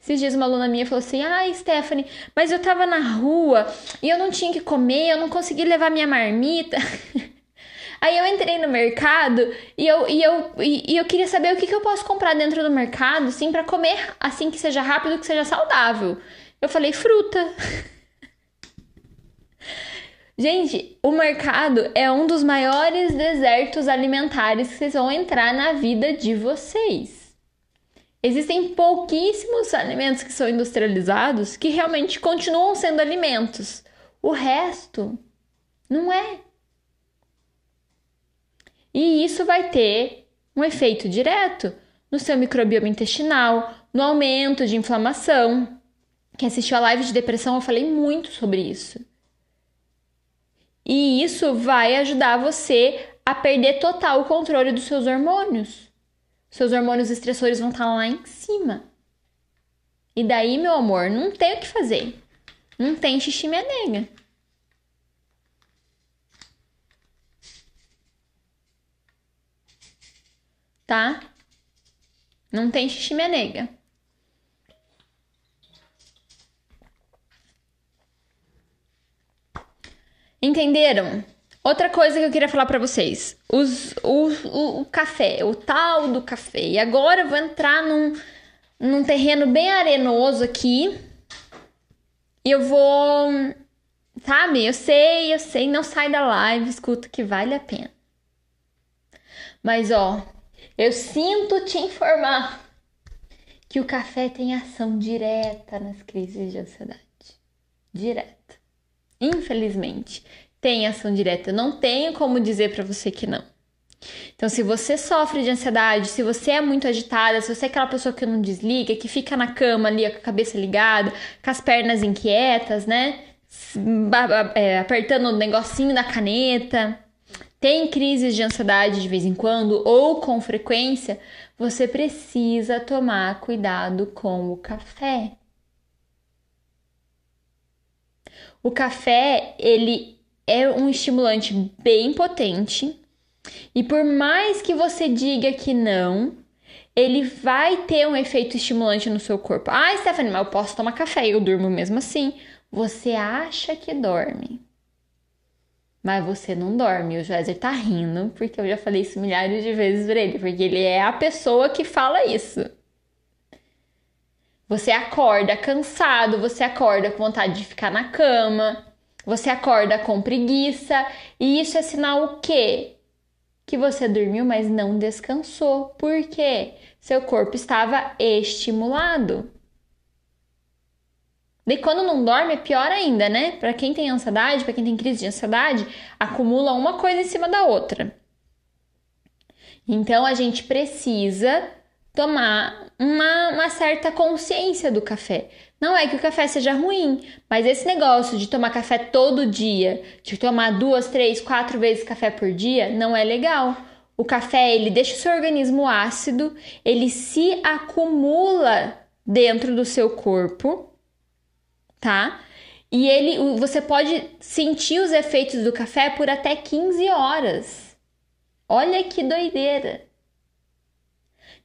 Esses dias uma aluna minha falou assim: Ai, ah, Stephanie, mas eu tava na rua e eu não tinha que comer, eu não consegui levar minha marmita. *laughs* Aí eu entrei no mercado e eu, e eu, e, eu queria saber o que, que eu posso comprar dentro do mercado, assim, para comer, assim, que seja rápido, que seja saudável. Eu falei: fruta. *laughs* Gente, o mercado é um dos maiores desertos alimentares que vocês vão entrar na vida de vocês. Existem pouquíssimos alimentos que são industrializados que realmente continuam sendo alimentos. O resto não é. E isso vai ter um efeito direto no seu microbioma intestinal, no aumento de inflamação. Quem assistiu a live de depressão, eu falei muito sobre isso. E isso vai ajudar você a perder total o controle dos seus hormônios seus hormônios estressores vão estar lá em cima. E daí, meu amor, não tem o que fazer. Não tem xixi minha nega. Tá? Não tem xixi minha nega. Entenderam? Outra coisa que eu queria falar para vocês: os, o, o, o, café, o tal do café. E agora eu vou entrar num, num terreno bem arenoso aqui. E eu vou. Sabe? Eu sei, eu sei, não sai da live, escuta que vale a pena. Mas ó, eu sinto te informar que o café tem ação direta nas crises de ansiedade. Direta. Infelizmente tem ação direta. Não tenho como dizer para você que não. Então, se você sofre de ansiedade, se você é muito agitada, se você é aquela pessoa que não desliga, que fica na cama ali com a cabeça ligada, com as pernas inquietas, né? É, apertando o negocinho da caneta, tem crises de ansiedade de vez em quando ou com frequência, você precisa tomar cuidado com o café. O café, ele é um estimulante bem potente. E por mais que você diga que não, ele vai ter um efeito estimulante no seu corpo. Ah, Stephanie, mas eu posso tomar café e eu durmo mesmo assim. Você acha que dorme, mas você não dorme. O Joézer tá rindo, porque eu já falei isso milhares de vezes pra ele, porque ele é a pessoa que fala isso. Você acorda cansado, você acorda com vontade de ficar na cama, você acorda com preguiça e isso é sinal o quê? que você dormiu, mas não descansou. Por quê? Seu corpo estava estimulado. E quando não dorme é pior ainda, né? Para quem tem ansiedade, para quem tem crise de ansiedade, acumula uma coisa em cima da outra. Então a gente precisa tomar uma, uma certa consciência do café. Não é que o café seja ruim, mas esse negócio de tomar café todo dia, de tomar duas, três, quatro vezes café por dia, não é legal. O café ele deixa o seu organismo ácido, ele se acumula dentro do seu corpo, tá? E ele, você pode sentir os efeitos do café por até 15 horas. Olha que doideira!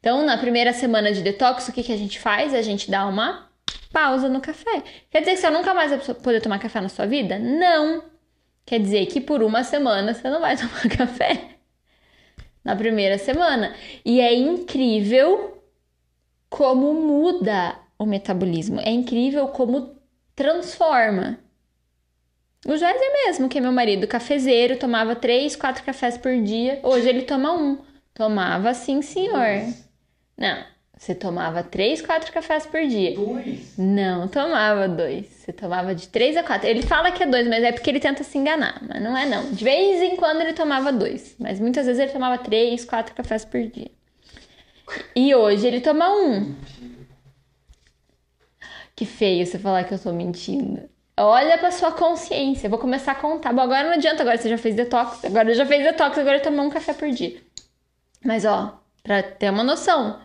Então, na primeira semana de detox, o que, que a gente faz? A gente dá uma pausa no café. Quer dizer que você nunca mais vai poder tomar café na sua vida? Não! Quer dizer que por uma semana você não vai *laughs* tomar café. Na primeira semana. E é incrível como muda o metabolismo. É incrível como transforma. O Joyce mesmo, que é meu marido, cafezeiro, tomava três, quatro cafés por dia. Hoje ele toma um. Tomava sim, senhor. Não, você tomava três, quatro cafés por dia.
Dois?
Não, tomava dois. Você tomava de três a quatro. Ele fala que é dois, mas é porque ele tenta se enganar. Mas não é não. De vez em quando ele tomava dois. Mas muitas vezes ele tomava três, quatro cafés por dia. E hoje ele toma um. Que feio você falar que eu tô mentindo. Olha pra sua consciência. Vou começar a contar. Bom, agora não adianta, agora você já fez detox. Agora já fez detox, agora tomou um café por dia. Mas ó, pra ter uma noção.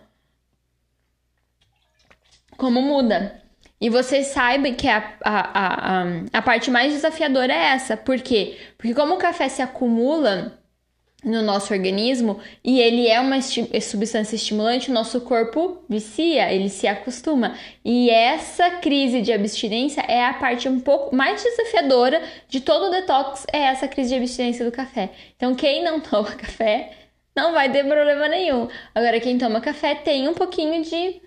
Como muda. E vocês saibam que a, a, a, a parte mais desafiadora é essa. Por quê? Porque como o café se acumula no nosso organismo e ele é uma esti substância estimulante, o nosso corpo vicia, ele se acostuma. E essa crise de abstinência é a parte um pouco mais desafiadora de todo o detox, é essa crise de abstinência do café. Então, quem não *laughs* toma café não vai ter problema nenhum. Agora, quem toma café tem um pouquinho de.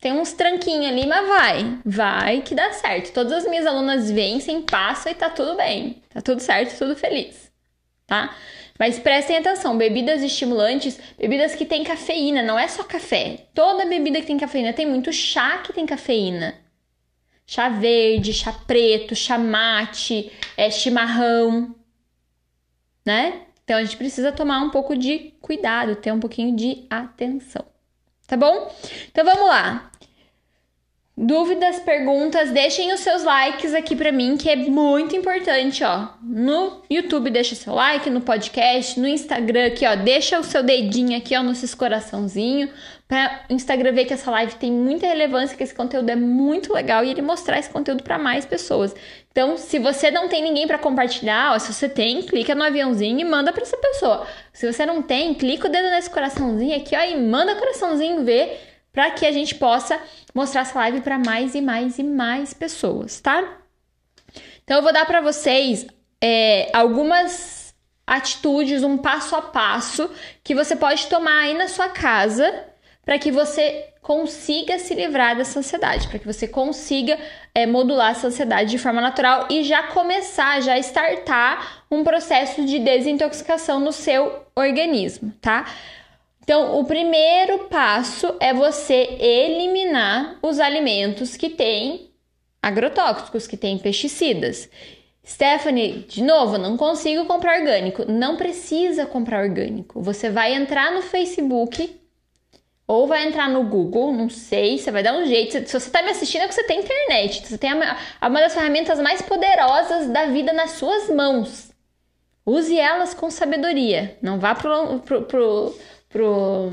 Tem uns tranquinhos ali, mas vai. Vai que dá certo. Todas as minhas alunas vencem, passam e tá tudo bem. Tá tudo certo, tudo feliz. Tá? Mas prestem atenção, bebidas estimulantes, bebidas que têm cafeína, não é só café. Toda bebida que tem cafeína, tem muito chá que tem cafeína. Chá verde, chá preto, chá mate, é, chimarrão, né? Então a gente precisa tomar um pouco de cuidado, ter um pouquinho de atenção. Tá bom? Então vamos lá. Dúvidas, perguntas, deixem os seus likes aqui para mim, que é muito importante, ó. No YouTube deixa seu like, no podcast, no Instagram aqui, ó, deixa o seu dedinho aqui, ó, nesses coraçãozinho, para o Instagram ver que essa live tem muita relevância, que esse conteúdo é muito legal e ele mostrar esse conteúdo para mais pessoas. Então, se você não tem ninguém para compartilhar, ó, se você tem, clica no aviãozinho e manda para essa pessoa. Se você não tem, clica o dedo nesse coraçãozinho aqui, ó, e manda coraçãozinho ver para que a gente possa mostrar essa live para mais e mais e mais pessoas, tá? Então eu vou dar para vocês é, algumas atitudes, um passo a passo que você pode tomar aí na sua casa para que você consiga se livrar dessa ansiedade, para que você consiga é, modular essa ansiedade de forma natural e já começar, já startar um processo de desintoxicação no seu organismo, tá? Então, o primeiro passo é você eliminar os alimentos que têm agrotóxicos, que têm pesticidas. Stephanie, de novo, não consigo comprar orgânico. Não precisa comprar orgânico. Você vai entrar no Facebook ou vai entrar no Google, não sei, você vai dar um jeito. Se você está me assistindo é porque você tem internet. Você tem uma das ferramentas mais poderosas da vida nas suas mãos. Use elas com sabedoria. Não vá pro, pro, pro pro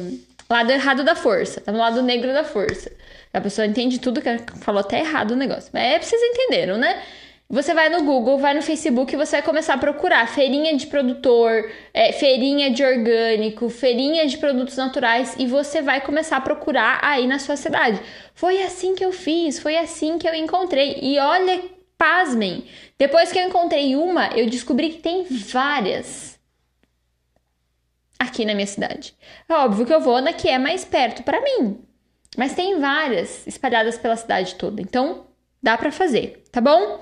lado errado da força, tá no lado negro da força. A pessoa entende tudo que falou até errado o negócio. Mas é, vocês entenderam, né? Você vai no Google, vai no Facebook e você vai começar a procurar feirinha de produtor, é, feirinha de orgânico, feirinha de produtos naturais e você vai começar a procurar aí na sua cidade. Foi assim que eu fiz, foi assim que eu encontrei. E olha, pasmem, depois que eu encontrei uma, eu descobri que tem várias aqui na minha cidade. É óbvio que eu vou na que é mais perto para mim, mas tem várias espalhadas pela cidade toda, então dá para fazer, tá bom?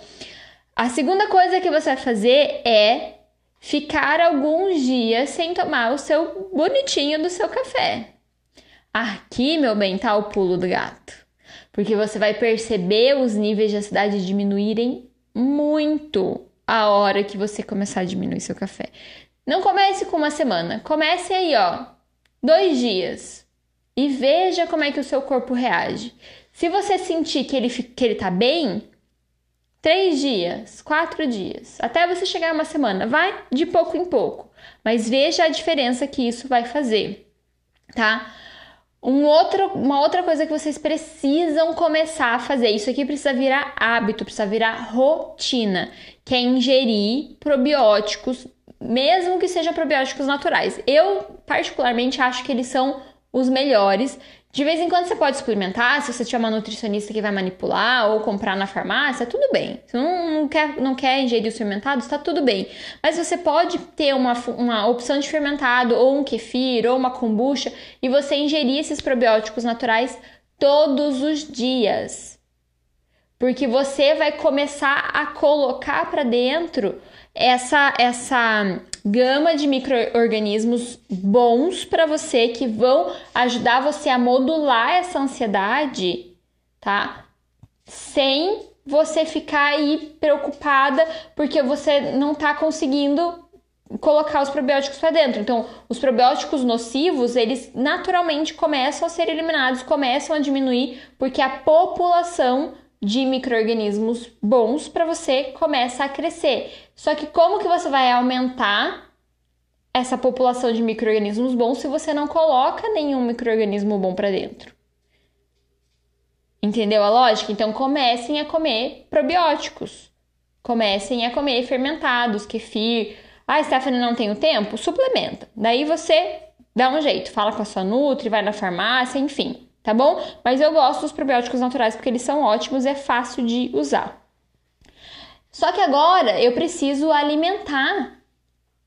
A segunda coisa que você vai fazer é ficar alguns dias sem tomar o seu bonitinho do seu café. Aqui, meu bem, tá o pulo do gato. Porque você vai perceber os níveis de ansiedade diminuírem muito a hora que você começar a diminuir seu café. Não comece com uma semana, comece aí, ó, dois dias. E veja como é que o seu corpo reage. Se você sentir que ele, que ele tá bem, três dias, quatro dias, até você chegar a uma semana, vai de pouco em pouco, mas veja a diferença que isso vai fazer, tá? Um outro, uma outra coisa que vocês precisam começar a fazer, isso aqui precisa virar hábito, precisa virar rotina, que é ingerir probióticos, mesmo que sejam probióticos naturais. Eu, particularmente, acho que eles são os melhores. De vez em quando você pode suplementar, se você tiver uma nutricionista que vai manipular ou comprar na farmácia, tudo bem. Se não, não quer, não quer ingerir os fermentados, tá tudo bem. Mas você pode ter uma, uma opção de fermentado, ou um kefir, ou uma kombucha, e você ingerir esses probióticos naturais todos os dias. Porque você vai começar a colocar para dentro essa essa gama de micro-organismos bons para você que vão ajudar você a modular essa ansiedade, tá? Sem você ficar aí preocupada porque você não tá conseguindo colocar os probióticos para dentro. Então, os probióticos nocivos, eles naturalmente começam a ser eliminados, começam a diminuir porque a população de micro-organismos bons para você começa a crescer. Só que como que você vai aumentar essa população de micro-organismos bons se você não coloca nenhum micro-organismo bom para dentro? Entendeu a lógica? Então comecem a comer probióticos. Comecem a comer fermentados, kefir. Ah, Stephanie, não tenho tempo? Suplementa. Daí você dá um jeito, fala com a sua Nutri, vai na farmácia, enfim tá bom? Mas eu gosto dos probióticos naturais porque eles são ótimos, é fácil de usar. Só que agora eu preciso alimentar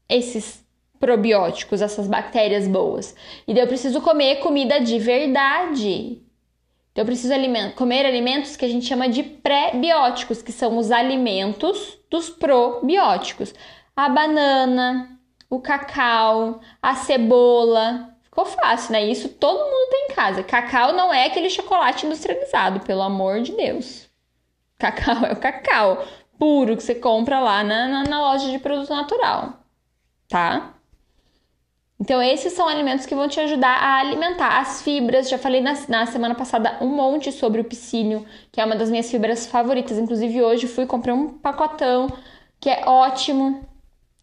esses probióticos, essas bactérias boas. E daí eu preciso comer comida de verdade. Então eu preciso aliment comer alimentos que a gente chama de pré-bióticos, que são os alimentos dos probióticos. A banana, o cacau, a cebola, Ficou fácil, né? Isso todo mundo tem em casa. Cacau não é aquele chocolate industrializado, pelo amor de Deus. Cacau *laughs* é o cacau puro que você compra lá na, na, na loja de produto natural, tá? Então, esses são alimentos que vão te ajudar a alimentar as fibras. Já falei na, na, semana passada um monte sobre o piscínio, que é uma das minhas fibras favoritas. Inclusive, hoje fui comprar um pacotão que é ótimo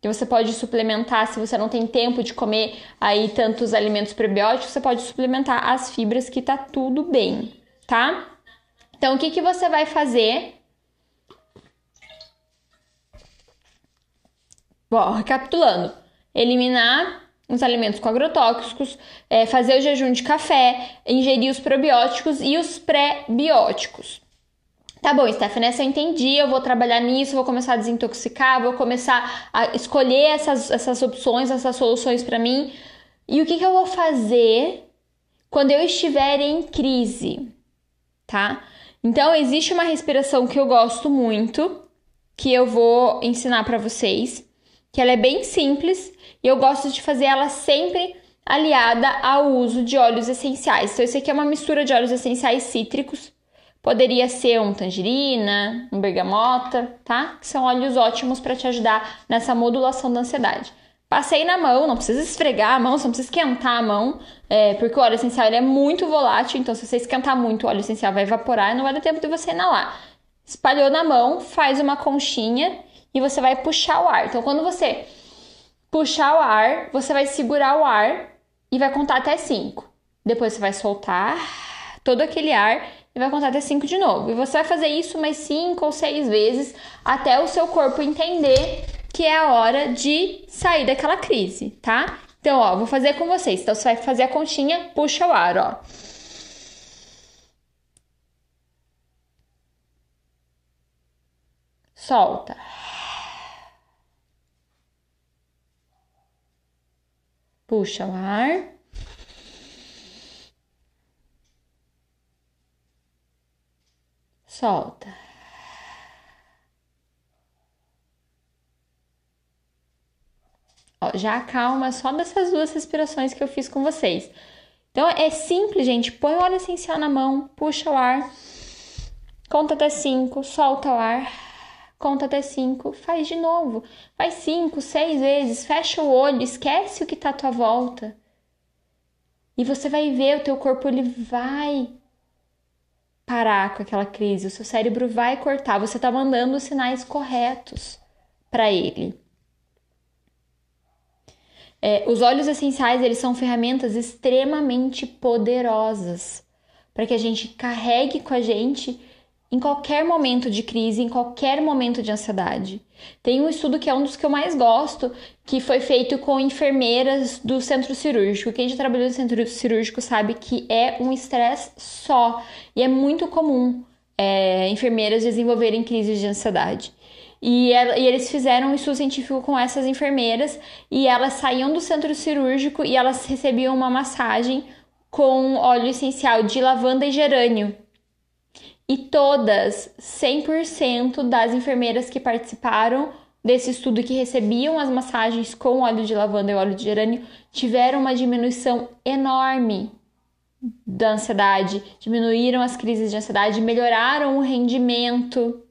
que você pode suplementar se você não tem tempo de comer aí tantos alimentos prebióticos, você pode suplementar as fibras que tá tudo bem, tá? Então, o que, que você vai fazer? Bom, recapitulando, eliminar os alimentos com agrotóxicos, é, fazer o jejum de café, ingerir os probióticos e os pré-bióticos. Tá bom, Stephanie, essa eu entendi, eu vou trabalhar nisso, vou começar a desintoxicar, vou começar a escolher essas, essas opções, essas soluções para mim. E o que, que eu vou fazer quando eu estiver em crise, tá? Então, existe uma respiração que eu gosto muito, que eu vou ensinar para vocês, que ela é bem simples e eu gosto de fazer ela sempre aliada ao uso de óleos essenciais. Então, esse aqui é uma mistura de óleos essenciais cítricos Poderia ser um tangerina, um bergamota, tá? Que são óleos ótimos para te ajudar nessa modulação da ansiedade. Passei na mão, não precisa esfregar a mão, você não precisa esquentar a mão, é, porque o óleo essencial é muito volátil, então se você esquentar muito, o óleo essencial vai evaporar e não vai dar tempo de você inalar. Espalhou na mão, faz uma conchinha e você vai puxar o ar. Então, quando você puxar o ar, você vai segurar o ar e vai contar até 5. Depois você vai soltar todo aquele ar e vai contar até 5 de novo. E você vai fazer isso mais 5 ou 6 vezes até o seu corpo entender que é a hora de sair daquela crise, tá? Então, ó, vou fazer com vocês. Então, você vai fazer a conchinha, puxa o ar, ó. Solta. Puxa o ar. Solta. Ó, já acalma só dessas duas respirações que eu fiz com vocês. Então é simples, gente. Põe o óleo essencial na mão, puxa o ar, conta até cinco, solta o ar, conta até cinco, faz de novo. Faz cinco, seis vezes, fecha o olho, esquece o que tá à tua volta. E você vai ver o teu corpo ele vai parar com aquela crise, o seu cérebro vai cortar, você está mandando os sinais corretos para ele. É, os óleos essenciais eles são ferramentas extremamente poderosas para que a gente carregue com a gente em qualquer momento de crise, em qualquer momento de ansiedade. Tem um estudo que é um dos que eu mais gosto, que foi feito com enfermeiras do centro cirúrgico. Quem já trabalhou no centro cirúrgico sabe que é um estresse só e é muito comum é, enfermeiras desenvolverem crises de ansiedade. E, e, eles fizeram um estudo científico com essas enfermeiras e elas saíam do centro cirúrgico e elas recebiam uma massagem com óleo essencial de lavanda e gerânio. E todas, 100% das enfermeiras que participaram desse estudo que recebiam as massagens com óleo de lavanda e óleo de gerânio tiveram uma diminuição enorme da ansiedade, diminuíram as crises de ansiedade, melhoraram o rendimento.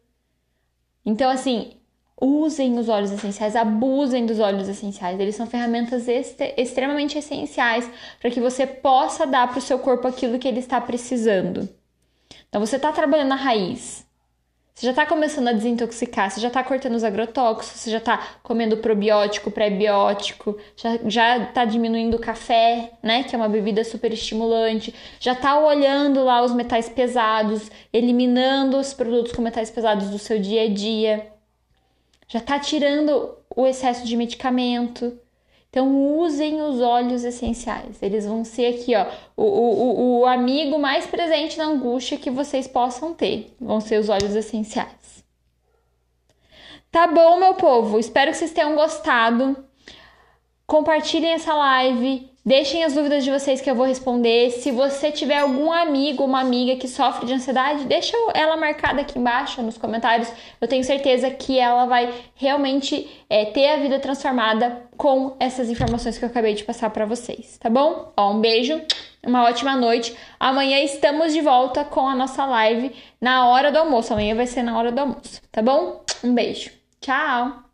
Então, assim, usem os óleos essenciais, abusem dos óleos essenciais. Eles são ferramentas extremamente essenciais para que você possa dar para o seu corpo aquilo que ele está precisando. Então você está trabalhando na raiz. Você já está começando a desintoxicar, você já está cortando os agrotóxicos, você já está comendo probiótico, pré-biótico, já está diminuindo o café, né? Que é uma bebida super estimulante, já está olhando lá os metais pesados, eliminando os produtos com metais pesados do seu dia a dia, já está tirando o excesso de medicamento. Então, usem os óleos essenciais. Eles vão ser aqui, ó, o, o, o amigo mais presente na angústia que vocês possam ter. Vão ser os óleos essenciais. Tá bom, meu povo? Espero que vocês tenham gostado. Compartilhem essa live. Deixem as dúvidas de vocês que eu vou responder. Se você tiver algum amigo uma amiga que sofre de ansiedade, deixa ela marcada aqui embaixo nos comentários. Eu tenho certeza que ela vai realmente é, ter a vida transformada com essas informações que eu acabei de passar para vocês, tá bom? Ó, um beijo, uma ótima noite. Amanhã estamos de volta com a nossa live na hora do almoço. Amanhã vai ser na hora do almoço, tá bom? Um beijo. Tchau!